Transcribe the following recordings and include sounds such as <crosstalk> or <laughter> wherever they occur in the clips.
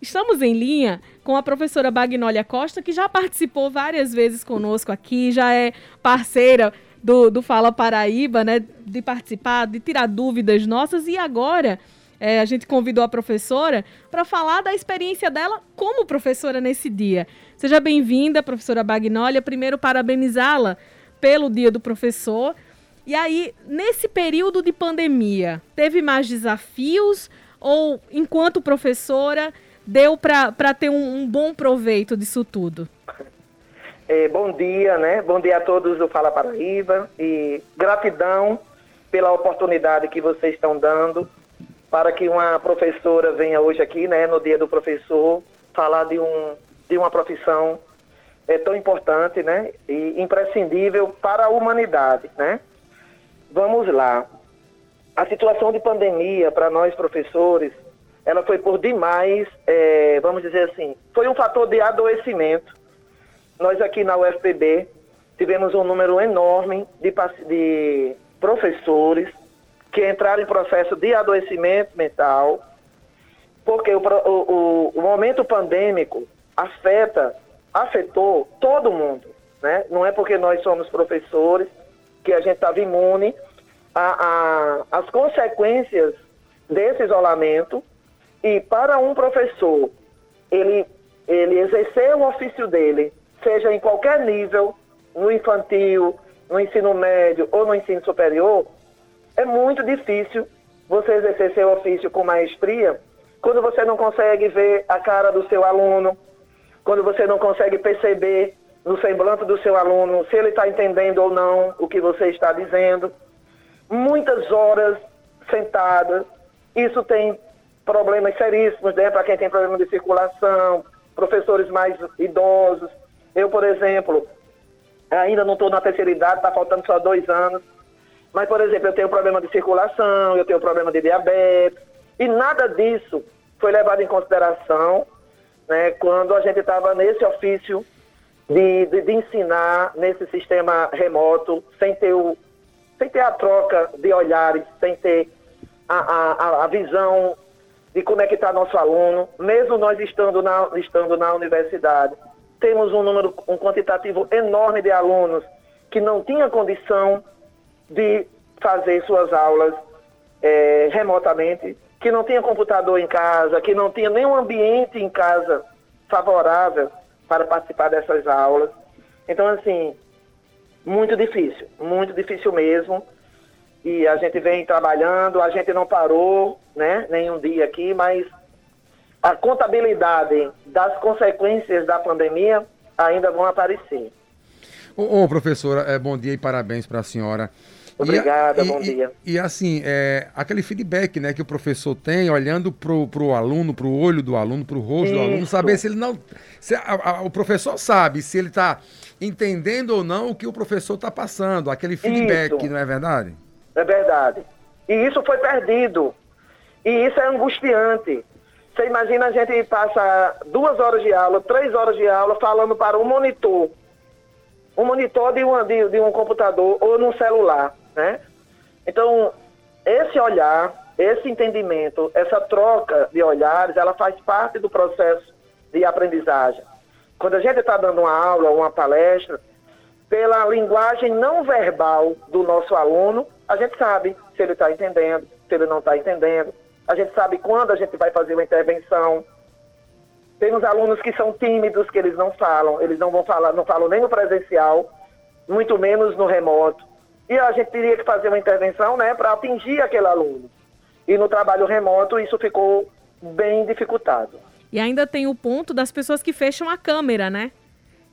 Estamos em linha com a professora Bagnólia Costa, que já participou várias vezes conosco aqui, já é parceira do, do Fala Paraíba, né? De participar, de tirar dúvidas nossas. E agora é, a gente convidou a professora para falar da experiência dela como professora nesse dia. Seja bem-vinda, professora Bagnólia. Primeiro, parabenizá-la pelo Dia do Professor. E aí, nesse período de pandemia, teve mais desafios ou, enquanto professora, deu para ter um, um, bom proveito disso tudo? É, bom dia, né? Bom dia a todos do Fala Paraíba e gratidão pela oportunidade que vocês estão dando para que uma professora venha hoje aqui, né, no Dia do Professor, falar de, um, de uma profissão é, tão importante, né, e imprescindível para a humanidade, né? Vamos lá. A situação de pandemia para nós professores, ela foi por demais, é, vamos dizer assim, foi um fator de adoecimento. Nós aqui na UFPB tivemos um número enorme de, de professores que entraram em processo de adoecimento mental, porque o, o, o momento pandêmico afeta, afetou todo mundo. Né? Não é porque nós somos professores que a gente estava imune às consequências desse isolamento. E para um professor, ele, ele exercer o ofício dele, seja em qualquer nível, no infantil, no ensino médio ou no ensino superior, é muito difícil você exercer seu ofício com maestria quando você não consegue ver a cara do seu aluno, quando você não consegue perceber no semblante do seu aluno se ele está entendendo ou não o que você está dizendo. Muitas horas sentadas, isso tem problemas seríssimos, né, para quem tem problema de circulação, professores mais idosos. Eu, por exemplo, ainda não estou na terceira idade, está faltando só dois anos. Mas, por exemplo, eu tenho problema de circulação, eu tenho problema de diabetes, e nada disso foi levado em consideração né, quando a gente estava nesse ofício de, de, de, ensinar nesse sistema remoto, sem ter, o, sem ter a troca de olhares, sem ter a, a, a visão de como é está nosso aluno, mesmo nós estando na, estando na universidade. Temos um número, um quantitativo enorme de alunos que não tinha condição de fazer suas aulas é, remotamente, que não tinha computador em casa, que não tinha nenhum ambiente em casa favorável para participar dessas aulas. Então, assim, muito difícil, muito difícil mesmo. E a gente vem trabalhando, a gente não parou, né, nenhum dia aqui, mas a contabilidade das consequências da pandemia ainda vão aparecer. Ô, ô professora, é, bom dia e parabéns para a senhora. Obrigada, e, bom e, dia. E, e assim, é, aquele feedback né, que o professor tem, olhando para o aluno, para o olho do aluno, para o rosto Isso. do aluno, saber se ele não. Se a, a, o professor sabe se ele está entendendo ou não o que o professor está passando, aquele feedback, isso. não é verdade? É verdade. E isso foi perdido. E isso é angustiante. Você imagina a gente passa duas horas de aula, três horas de aula falando para um monitor. Um monitor de, uma, de, de um computador ou num celular né? Então, esse olhar, esse entendimento, essa troca de olhares, ela faz parte do processo de aprendizagem. Quando a gente está dando uma aula, uma palestra, pela linguagem não verbal do nosso aluno, a gente sabe se ele está entendendo, se ele não está entendendo. A gente sabe quando a gente vai fazer uma intervenção. Temos alunos que são tímidos, que eles não falam, eles não vão falar, não falam nem no presencial, muito menos no remoto. E a gente teria que fazer uma intervenção né, para atingir aquele aluno. E no trabalho remoto isso ficou bem dificultado. E ainda tem o ponto das pessoas que fecham a câmera, né?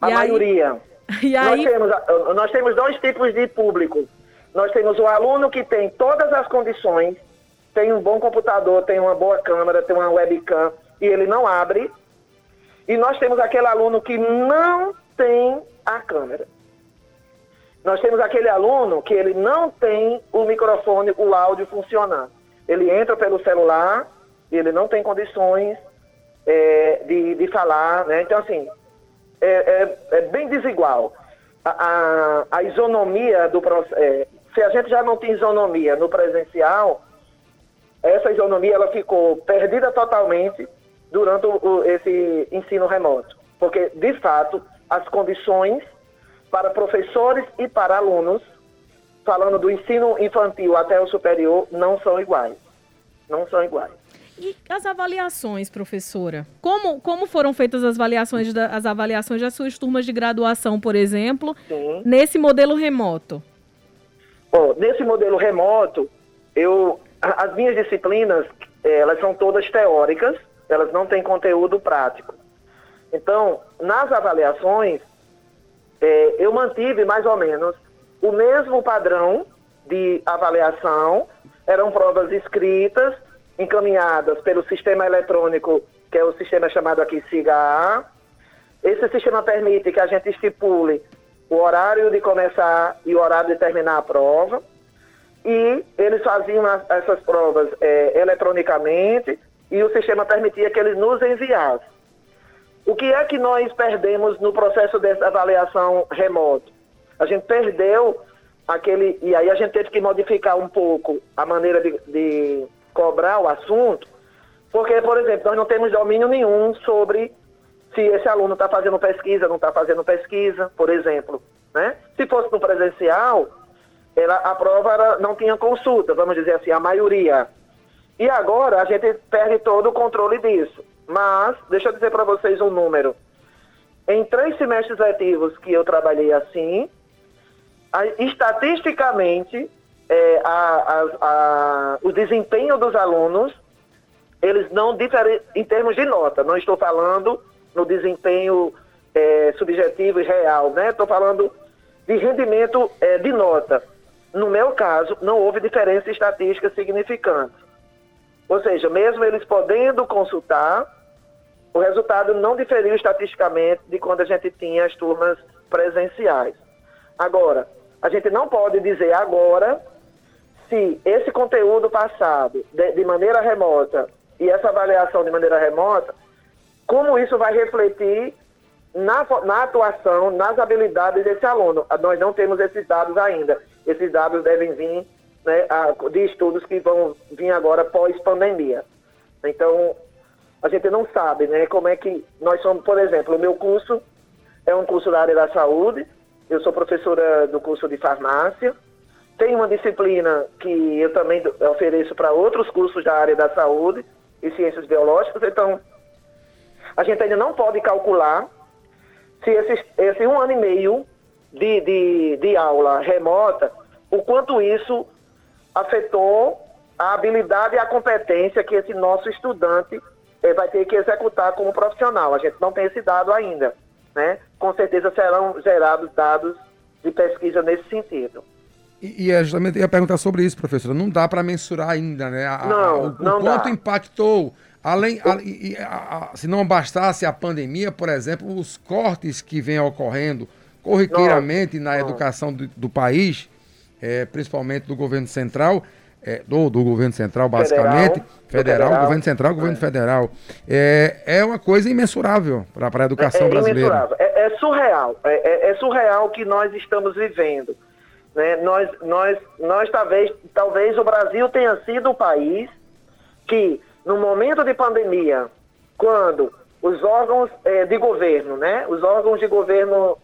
A e maioria. <laughs> Aí... E aí... Nós, temos, nós temos dois tipos de público. Nós temos o aluno que tem todas as condições, tem um bom computador, tem uma boa câmera, tem uma webcam, e ele não abre. E nós temos aquele aluno que não tem a câmera. Nós temos aquele aluno que ele não tem o microfone, o áudio funcionando. Ele entra pelo celular ele não tem condições é, de, de falar, né? Então, assim, é, é, é bem desigual. A, a, a isonomia do. É, se a gente já não tem isonomia no presencial, essa isonomia ela ficou perdida totalmente durante o, esse ensino remoto. Porque, de fato, as condições para professores e para alunos, falando do ensino infantil até o superior, não são iguais. Não são iguais. E as avaliações, professora? Como, como foram feitas as avaliações, da, as avaliações das suas turmas de graduação, por exemplo, Sim. nesse modelo remoto? Bom, nesse modelo remoto, eu, as minhas disciplinas, eh, elas são todas teóricas, elas não têm conteúdo prático. Então, nas avaliações, é, eu mantive mais ou menos o mesmo padrão de avaliação, eram provas escritas, encaminhadas pelo sistema eletrônico, que é o sistema chamado aqui SIGA. Esse sistema permite que a gente estipule o horário de começar e o horário de terminar a prova. E eles faziam essas provas é, eletronicamente e o sistema permitia que eles nos enviassem. O que é que nós perdemos no processo dessa avaliação remoto? A gente perdeu aquele. E aí a gente teve que modificar um pouco a maneira de, de cobrar o assunto, porque, por exemplo, nós não temos domínio nenhum sobre se esse aluno está fazendo pesquisa, não está fazendo pesquisa, por exemplo. Né? Se fosse no presencial, ela, a prova era, não tinha consulta, vamos dizer assim, a maioria. E agora a gente perde todo o controle disso. Mas, deixa eu dizer para vocês um número. Em três semestres letivos que eu trabalhei assim, a, estatisticamente, é, a, a, o desempenho dos alunos, eles não diferem em termos de nota. Não estou falando no desempenho é, subjetivo e real, né? Estou falando de rendimento é, de nota. No meu caso, não houve diferença estatística significante. Ou seja, mesmo eles podendo consultar, o resultado não diferiu estatisticamente de quando a gente tinha as turmas presenciais. Agora, a gente não pode dizer agora se esse conteúdo passado de, de maneira remota e essa avaliação de maneira remota, como isso vai refletir na, na, atuação, nas habilidades desse aluno. Nós não temos esses dados ainda. Esses dados devem vir né, a, de estudos que vão vir agora pós-pandemia. Então, a gente não sabe né, como é que nós somos, por exemplo, o meu curso é um curso da área da saúde, eu sou professora do curso de farmácia, tem uma disciplina que eu também ofereço para outros cursos da área da saúde e ciências biológicas, então a gente ainda não pode calcular se esse, esse um ano e meio de, de, de aula remota, o quanto isso afetou a habilidade e a competência que esse nosso estudante eh, vai ter que executar como profissional. A gente não tem esse dado ainda. Né? Com certeza serão gerados dados de pesquisa nesse sentido. E, e é justamente ia perguntar sobre isso, professora. Não dá para mensurar ainda, né? A, não, a, o, não o quanto dá. impactou, além, a, se não bastasse a pandemia, por exemplo, os cortes que vêm ocorrendo corriqueiramente na educação do, do país, é, principalmente do governo central, é, do, do governo central, basicamente, federal, federal, federal governo central, governo é. federal, é, é uma coisa imensurável para a educação é, é brasileira. É, é surreal, é, é, surreal o que nós estamos vivendo. Né? Nós, nós, nós talvez, talvez o Brasil tenha sido o país que, no momento de pandemia, quando os órgãos de governo, né? os órgãos de governo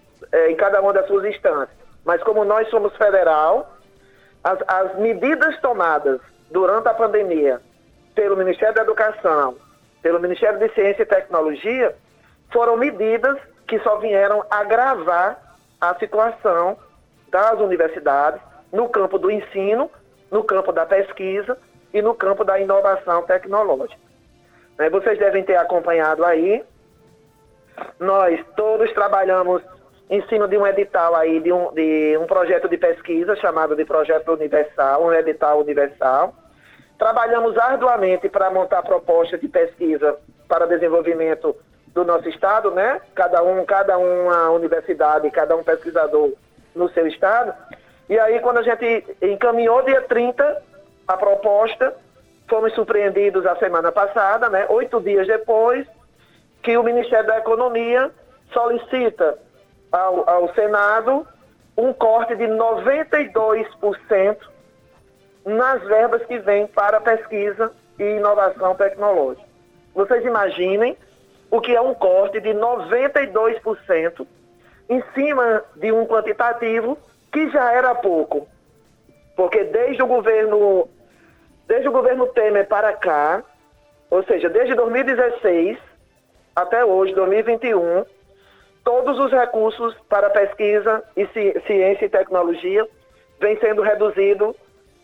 em cada uma das suas instâncias, mas como nós somos federal, as, as medidas tomadas durante a pandemia pelo Ministério da Educação, pelo Ministério de Ciência e Tecnologia, foram medidas que só vieram agravar a situação das universidades no campo do ensino, no campo da pesquisa e no campo da inovação tecnológica. Né, vocês devem ter acompanhado aí. Nós todos trabalhamos em cima de um edital aí, de um, de um projeto de pesquisa chamado de Projeto Universal, um edital universal. Trabalhamos arduamente para montar propostas de pesquisa para desenvolvimento do nosso estado, né? Cada um, cada uma universidade, cada um pesquisador no seu estado. E aí, quando a gente encaminhou dia 30 a proposta, fomos surpreendidos a semana passada, né? Oito dias depois, que o Ministério da Economia solicita ao, ao Senado um corte de 92% nas verbas que vêm para pesquisa e inovação tecnológica. vocês imaginem o que é um corte de 92% em cima de um quantitativo que já era pouco. Porque desde o governo, desde o governo Temer para cá, ou seja, desde 2016 até hoje, 2021, todos os recursos para pesquisa e ciência e tecnologia vêm sendo reduzidos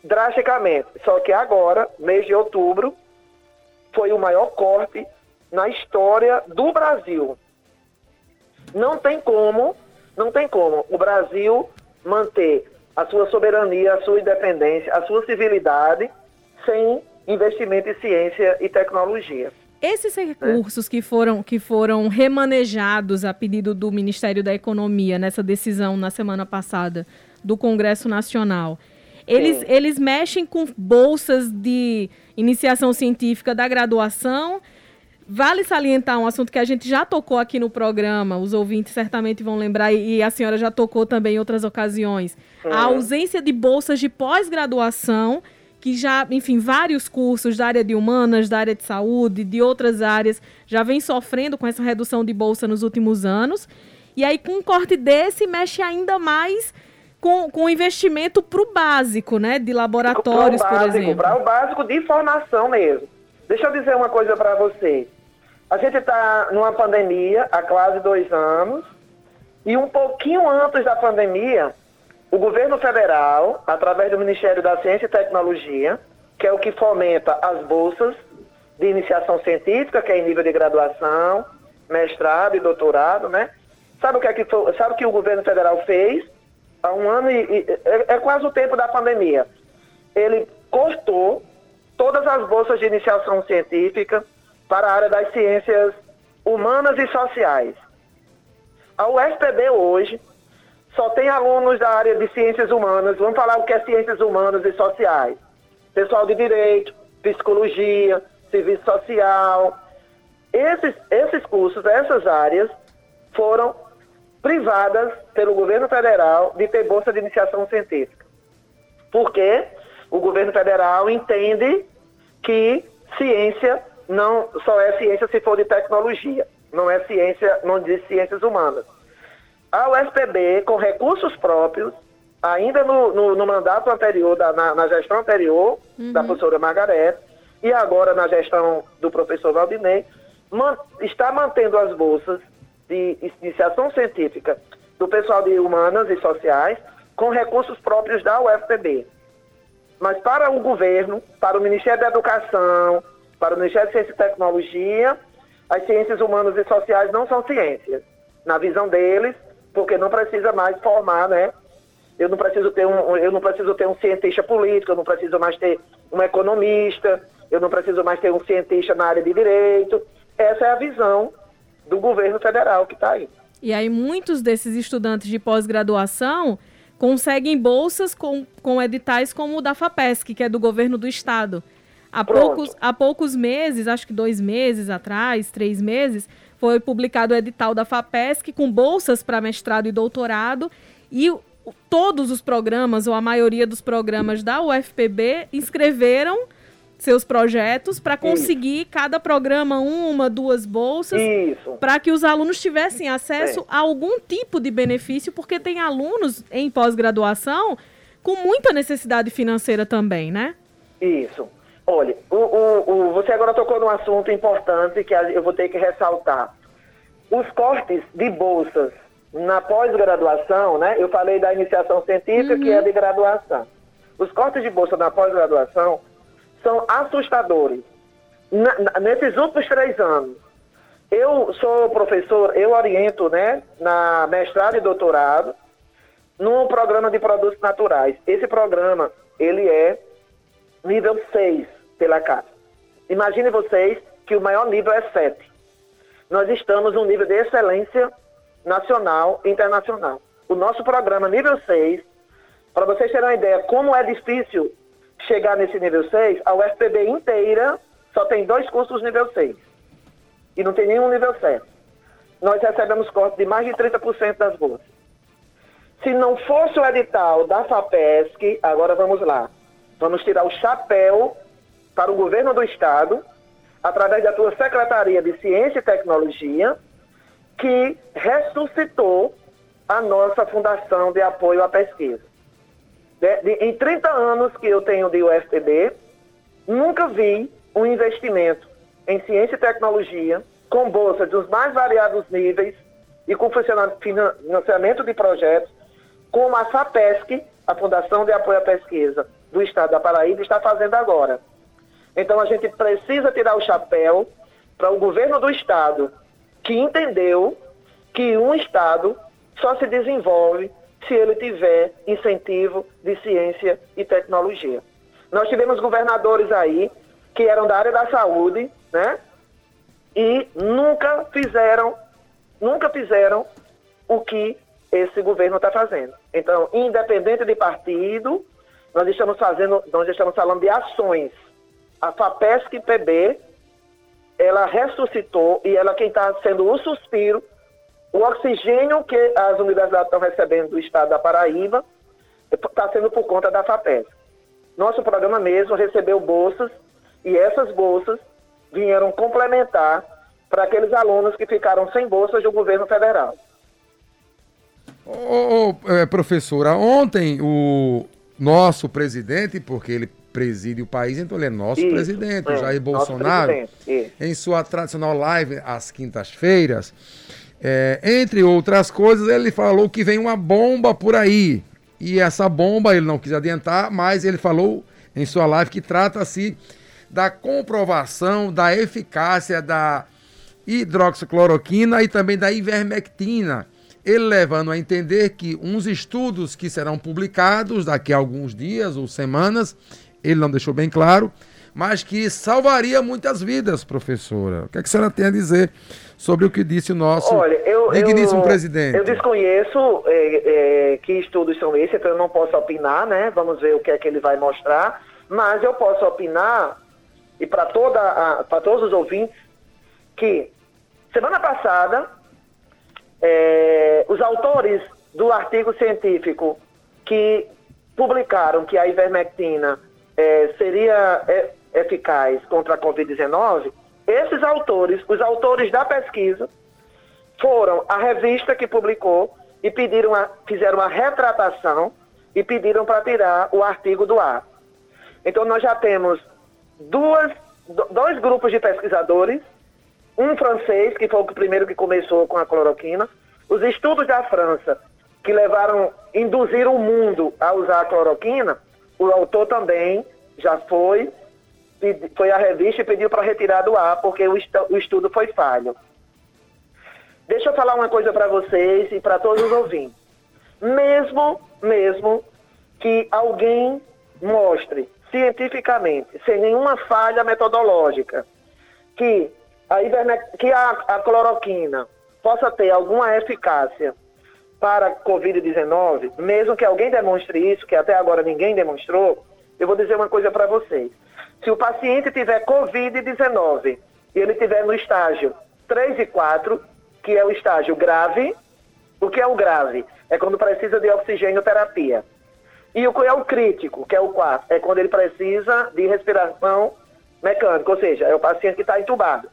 drasticamente. Só que agora, mês de outubro, foi o maior corte na história do Brasil. Não tem como, não tem como o Brasil manter a sua soberania, a sua independência, a sua civilidade sem investimento em ciência e tecnologia. Esses recursos é. que, foram, que foram remanejados a pedido do Ministério da Economia nessa decisão na semana passada do Congresso Nacional, eles, eles mexem com bolsas de iniciação científica da graduação Vale salientar um assunto que a gente já tocou aqui no programa, os ouvintes certamente vão lembrar, e a senhora já tocou também em outras ocasiões. A é. ausência de bolsas de pós-graduação, que já, enfim, vários cursos da área de humanas, da área de saúde, de outras áreas, já vem sofrendo com essa redução de bolsa nos últimos anos. E aí, com um corte desse, mexe ainda mais com, com investimento para o básico, né? De laboratórios, básico, por exemplo. Para o básico de formação mesmo. Deixa eu dizer uma coisa para você. A gente está numa pandemia há quase dois anos e um pouquinho antes da pandemia, o governo federal, através do Ministério da Ciência e Tecnologia, que é o que fomenta as bolsas de iniciação científica, que é em nível de graduação, mestrado e doutorado, né? Sabe o que, é que, foi, sabe o, que o governo federal fez? Há um ano e, e é, é quase o tempo da pandemia. Ele cortou todas as bolsas de iniciação científica, para a área das ciências humanas e sociais. A UFPB hoje só tem alunos da área de ciências humanas, vamos falar o que é ciências humanas e sociais. Pessoal de direito, psicologia, serviço social. Esses, esses cursos, essas áreas, foram privadas pelo governo federal de ter bolsa de iniciação científica. Porque o governo federal entende que ciência não só é ciência se for de tecnologia, não é ciência, não de ciências humanas. A UFPB, com recursos próprios, ainda no, no, no mandato anterior, da, na, na gestão anterior uhum. da professora Margareth, e agora na gestão do professor Valdinei, man, está mantendo as bolsas de iniciação científica do pessoal de humanas e sociais com recursos próprios da UFPB. Mas para o governo, para o Ministério da Educação, para o Ministério de Ciência e Tecnologia, as ciências humanas e sociais não são ciências, na visão deles, porque não precisa mais formar, né? Eu não preciso ter um, eu não preciso ter um cientista político, eu não preciso mais ter um economista, eu não preciso mais ter um cientista na área de direito. Essa é a visão do governo federal que está aí. E aí muitos desses estudantes de pós-graduação conseguem bolsas com, com editais como o da FAPESC, que é do governo do estado. Há poucos, há poucos meses, acho que dois meses atrás, três meses, foi publicado o edital da FAPESC com bolsas para mestrado e doutorado. E todos os programas, ou a maioria dos programas da UFPB, inscreveram seus projetos para conseguir Isso. cada programa uma, duas bolsas, para que os alunos tivessem acesso é. a algum tipo de benefício, porque tem alunos em pós-graduação com muita necessidade financeira também, né? Isso. Olha, o, o, o, você agora tocou num assunto importante que eu vou ter que ressaltar. Os cortes de bolsas na pós-graduação, né? Eu falei da iniciação científica, uhum. que é de graduação. Os cortes de bolsa na pós-graduação são assustadores. Na, na, nesses últimos três anos, eu sou professor, eu oriento, né, na mestrado e doutorado, num programa de produtos naturais. Esse programa, ele é nível 6 pela casa. Imagine vocês que o maior nível é 7. Nós estamos num nível de excelência nacional e internacional. O nosso programa nível 6, para vocês terem uma ideia como é difícil chegar nesse nível 6, a UFPB inteira só tem dois cursos nível 6. E não tem nenhum nível 7. Nós recebemos corte de mais de 30% das bolsas. Se não fosse o edital da FAPESC, agora vamos lá. Vamos tirar o chapéu para o governo do estado, através da tua Secretaria de Ciência e Tecnologia, que ressuscitou a nossa Fundação de Apoio à Pesquisa. De, de, em 30 anos que eu tenho de UFPB, nunca vi um investimento em ciência e tecnologia com bolsas dos mais variados níveis e com financiamento de projetos, como a FAPESC, a Fundação de Apoio à Pesquisa do Estado da Paraíba, está fazendo agora. Então a gente precisa tirar o chapéu para o governo do Estado, que entendeu que um Estado só se desenvolve se ele tiver incentivo de ciência e tecnologia. Nós tivemos governadores aí que eram da área da saúde, né? E nunca fizeram, nunca fizeram o que esse governo está fazendo. Então, independente de partido, nós estamos fazendo, nós estamos falando de ações. A FAPESC PB, ela ressuscitou e ela quem está sendo o suspiro, o oxigênio que as universidades estão recebendo do estado da Paraíba está sendo por conta da FAPESC. Nosso programa mesmo recebeu bolsas e essas bolsas vieram complementar para aqueles alunos que ficaram sem bolsas do governo federal. Ô, é, professora, ontem o nosso presidente, porque ele preside o país, então ele é nosso Isso, presidente, é, Jair Bolsonaro, em sua tradicional live às quintas-feiras, é, entre outras coisas, ele falou que vem uma bomba por aí. E essa bomba ele não quis adiantar, mas ele falou em sua live que trata-se da comprovação da eficácia da hidroxicloroquina e também da ivermectina. Ele levando a entender que uns estudos que serão publicados daqui a alguns dias ou semanas, ele não deixou bem claro, mas que salvaria muitas vidas, professora. O que, é que a senhora tem a dizer sobre o que disse o nosso Olha, eu, digníssimo eu, presidente? Eu desconheço é, é, que estudos são esses, então eu não posso opinar, né? Vamos ver o que é que ele vai mostrar. Mas eu posso opinar e para todos os ouvintes que semana passada é, os autores do artigo científico que publicaram que a ivermectina é, seria é, eficaz contra a Covid-19, esses autores, os autores da pesquisa, foram à revista que publicou e pediram a, fizeram uma retratação e pediram para tirar o artigo do ar. Então nós já temos duas, dois grupos de pesquisadores, um francês, que foi o primeiro que começou com a cloroquina, os estudos da França, que levaram, induziram o mundo a usar a cloroquina, o autor também já foi, foi à revista e pediu para retirar do ar, porque o, o estudo foi falho. Deixa eu falar uma coisa para vocês e para todos os ouvintes. Mesmo, mesmo que alguém mostre cientificamente, sem nenhuma falha metodológica, que a, que a, a cloroquina possa ter alguma eficácia para Covid-19, mesmo que alguém demonstre isso, que até agora ninguém demonstrou, eu vou dizer uma coisa para vocês. Se o paciente tiver Covid-19 e ele tiver no estágio 3 e 4, que é o estágio grave, o que é o grave? É quando precisa de oxigênio terapia. E o que é o crítico, que é o quarto, é quando ele precisa de respiração mecânica, ou seja, é o paciente que está entubado.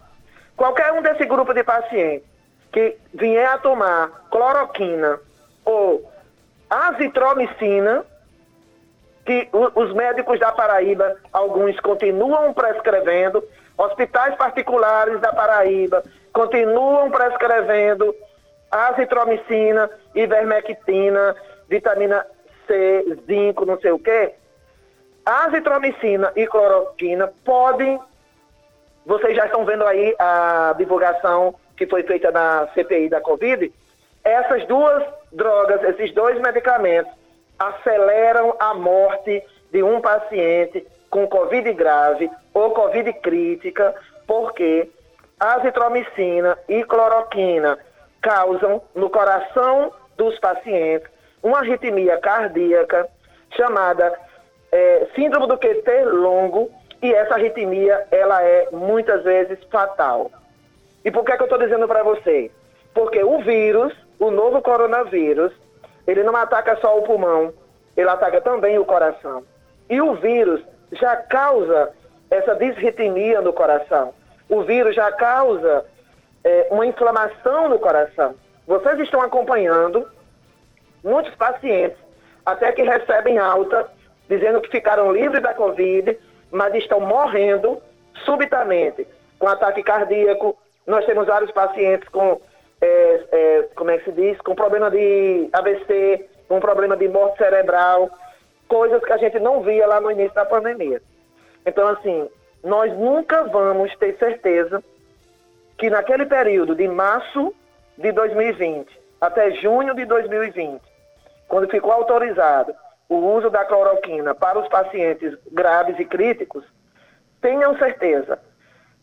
Qualquer um desse grupo de pacientes que vier a tomar cloroquina ou azitromicina, que os médicos da Paraíba, alguns continuam prescrevendo, hospitais particulares da Paraíba continuam prescrevendo azitromicina, ivermectina, vitamina C, zinco, não sei o quê, azitromicina e cloroquina podem. Vocês já estão vendo aí a divulgação que foi feita na CPI da Covid. Essas duas drogas, esses dois medicamentos, aceleram a morte de um paciente com Covid grave ou Covid crítica, porque azitromicina e cloroquina causam no coração dos pacientes uma arritmia cardíaca chamada é, síndrome do QT longo e essa arritmia ela é muitas vezes fatal. E por que, é que eu estou dizendo para você? Porque o vírus, o novo coronavírus, ele não ataca só o pulmão, ele ataca também o coração. E o vírus já causa essa disritmia no coração. o vírus já causa é, uma inflamação no coração. Vocês estão acompanhando muitos pacientes, até que recebem alta, dizendo que ficaram livres da Covid, mas estão morrendo subitamente com ataque cardíaco. Nós temos vários pacientes com, é, é, como é que se diz, com problema de AVC, com problema de morte cerebral, coisas que a gente não via lá no início da pandemia. Então, assim, nós nunca vamos ter certeza que naquele período de março de 2020 até junho de 2020, quando ficou autorizado o uso da cloroquina para os pacientes graves e críticos, tenham certeza,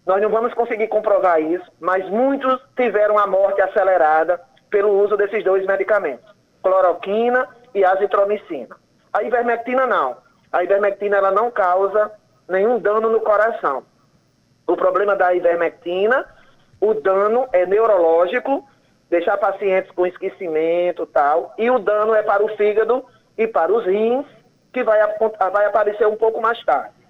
nós não vamos conseguir comprovar isso, mas muitos tiveram a morte acelerada pelo uso desses dois medicamentos, cloroquina e azitromicina. A ivermectina não. A ivermectina ela não causa nenhum dano no coração. O problema da ivermectina, o dano é neurológico, deixar pacientes com esquecimento tal, e o dano é para o fígado e para os rins, que vai, vai aparecer um pouco mais tarde.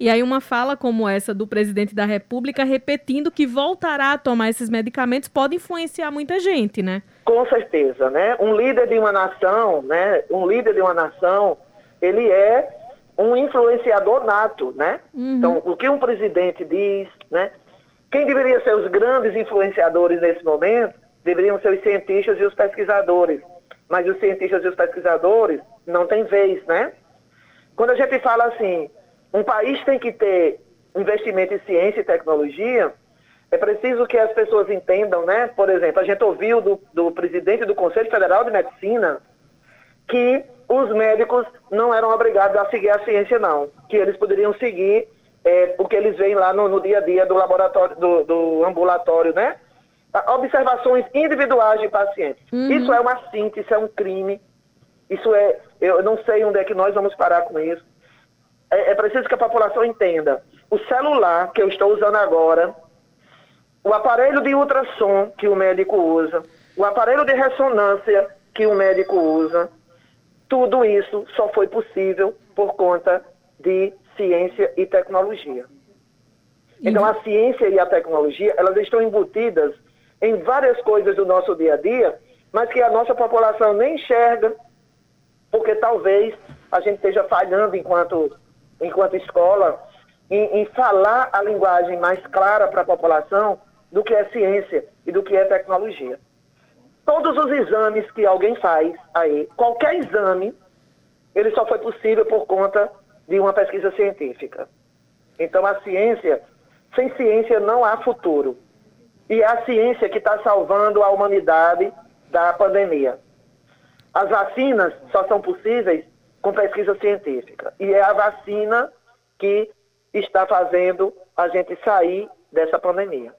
E aí uma fala como essa do presidente da República repetindo que voltará a tomar esses medicamentos pode influenciar muita gente, né? Com certeza, né? Um líder de uma nação, né? Um líder de uma nação, ele é um influenciador nato, né? Uhum. Então, o que um presidente diz, né? Quem deveria ser os grandes influenciadores nesse momento deveriam ser os cientistas e os pesquisadores. Mas os cientistas e os pesquisadores não têm vez, né? Quando a gente fala assim, um país tem que ter investimento em ciência e tecnologia, é preciso que as pessoas entendam, né? Por exemplo, a gente ouviu do, do presidente do Conselho Federal de Medicina que os médicos não eram obrigados a seguir a ciência, não. Que eles poderiam seguir é, o que eles veem lá no, no, dia a dia do laboratório, do, do ambulatório, né? Observações individuais de pacientes. Uhum. Isso é uma síntese, isso é um crime. Isso é. Eu não sei onde é que nós vamos parar com isso é, é preciso que a população entenda. O celular que eu estou usando agora, o aparelho de ultrassom que o médico usa, o aparelho de ressonância que o médico usa, tudo isso só foi possível por conta de ciência e tecnologia. Então, a ciência e a tecnologia, elas estão embutidas em várias coisas do nosso dia a dia, mas que a nossa população nem enxerga, porque talvez a gente esteja falhando enquanto enquanto escola, em, em falar a linguagem mais clara para a população do que é ciência e do que é tecnologia. Todos os exames que alguém faz aí, qualquer exame, ele só foi possível por conta de uma pesquisa científica. Então a ciência, sem ciência não há futuro. E é a ciência que está salvando a humanidade da pandemia. As vacinas só são possíveis com pesquisa científica. E é a vacina que está fazendo a gente sair dessa pandemia.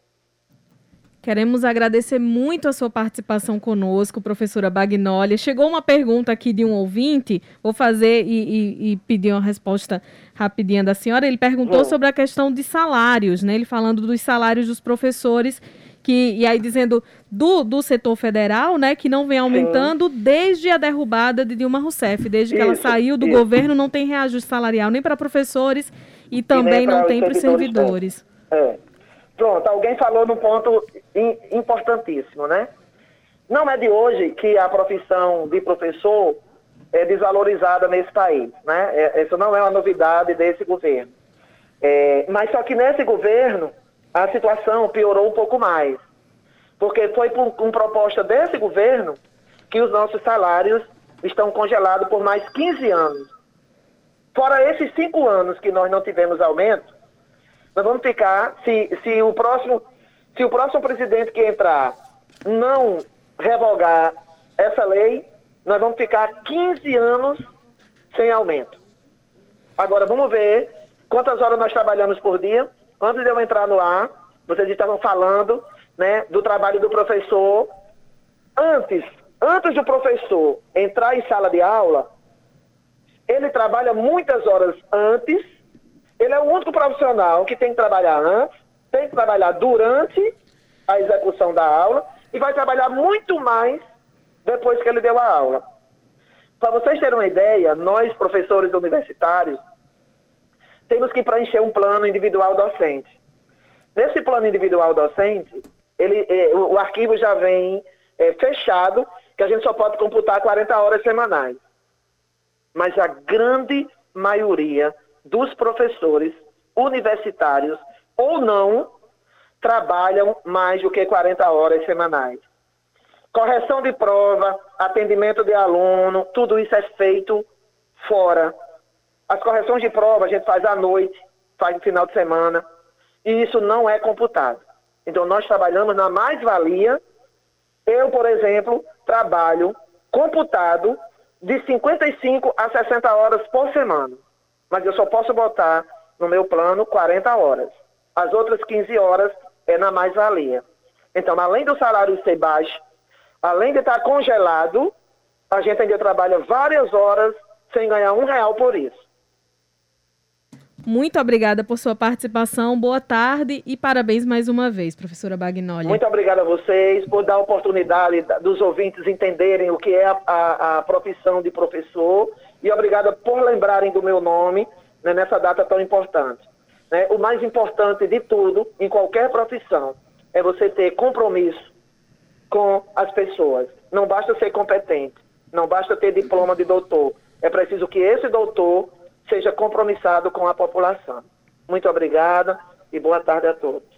Queremos agradecer muito a sua participação conosco, professora Bagnoli. Chegou uma pergunta aqui de um ouvinte, vou fazer e, e, e pedir uma resposta rapidinha da senhora. Ele perguntou sobre a questão de salários, né? Ele falando dos salários dos professores que e aí dizendo do, do setor federal, né, que não vem aumentando Sim. desde a derrubada de Dilma Rousseff, desde que ela saiu do isso. governo, não tem reajuste salarial nem para professores e também e não tem para os servidores. É. Pronto, alguém falou num ponto importantíssimo, né? Não é de hoje que a profissão de professor é desvalorizada nesse país, né? É, isso não é uma novidade desse governo. É, mas só que nesse governo a situação piorou um pouco mais. Porque foi por, com proposta desse governo que os nossos salários estão congelados por mais 15 anos. Fora esses cinco anos que nós não tivemos aumento, nós vamos ficar, se, se, o, próximo, se o próximo presidente que entrar não revogar essa lei, nós vamos ficar 15 anos sem aumento. Agora, vamos ver quantas horas nós trabalhamos por dia antes de eu entrar no ar, vocês estavam falando né, do trabalho do professor. Antes, antes do professor entrar em sala de aula, ele trabalha muitas horas antes. Ele é o único profissional que tem que trabalhar antes, tem que trabalhar durante a execução da aula e vai trabalhar muito mais depois que ele deu a aula. Para vocês terem uma ideia, nós, professores universitários, temos que preencher um plano individual docente. Nesse plano individual docente, ele, é, o, o, arquivo já vem é, fechado, que a gente só pode computar 40 horas semanais. Mas a grande maioria dos professores universitários ou não trabalham mais do que 40 horas semanais. Correção de prova, atendimento de aluno, tudo isso é feito fora. As correções de prova a gente faz à noite, faz no final de semana, e isso não é computado. Então nós trabalhamos na mais-valia. Eu, por exemplo, trabalho computado de 55 a 60 horas por semana. Mas eu só posso botar no meu plano 40 horas. As outras 15 horas é na mais-valia. Então, além do salário ser baixo, além de estar congelado, a gente ainda trabalha várias horas sem ganhar um real por isso. Muito obrigada por sua participação. Boa tarde e parabéns mais uma vez, professora Bagnoli. Muito obrigada a vocês por dar a oportunidade dos ouvintes entenderem o que é a, a, a profissão de professor e obrigada por lembrarem do meu nome né, nessa data tão importante. Né? O mais importante de tudo, em qualquer profissão, é você ter compromisso com as pessoas. Não basta ser competente, não basta ter diploma de doutor. É preciso que esse doutor seja compromissado com a população. Muito obrigada e boa tarde a todos.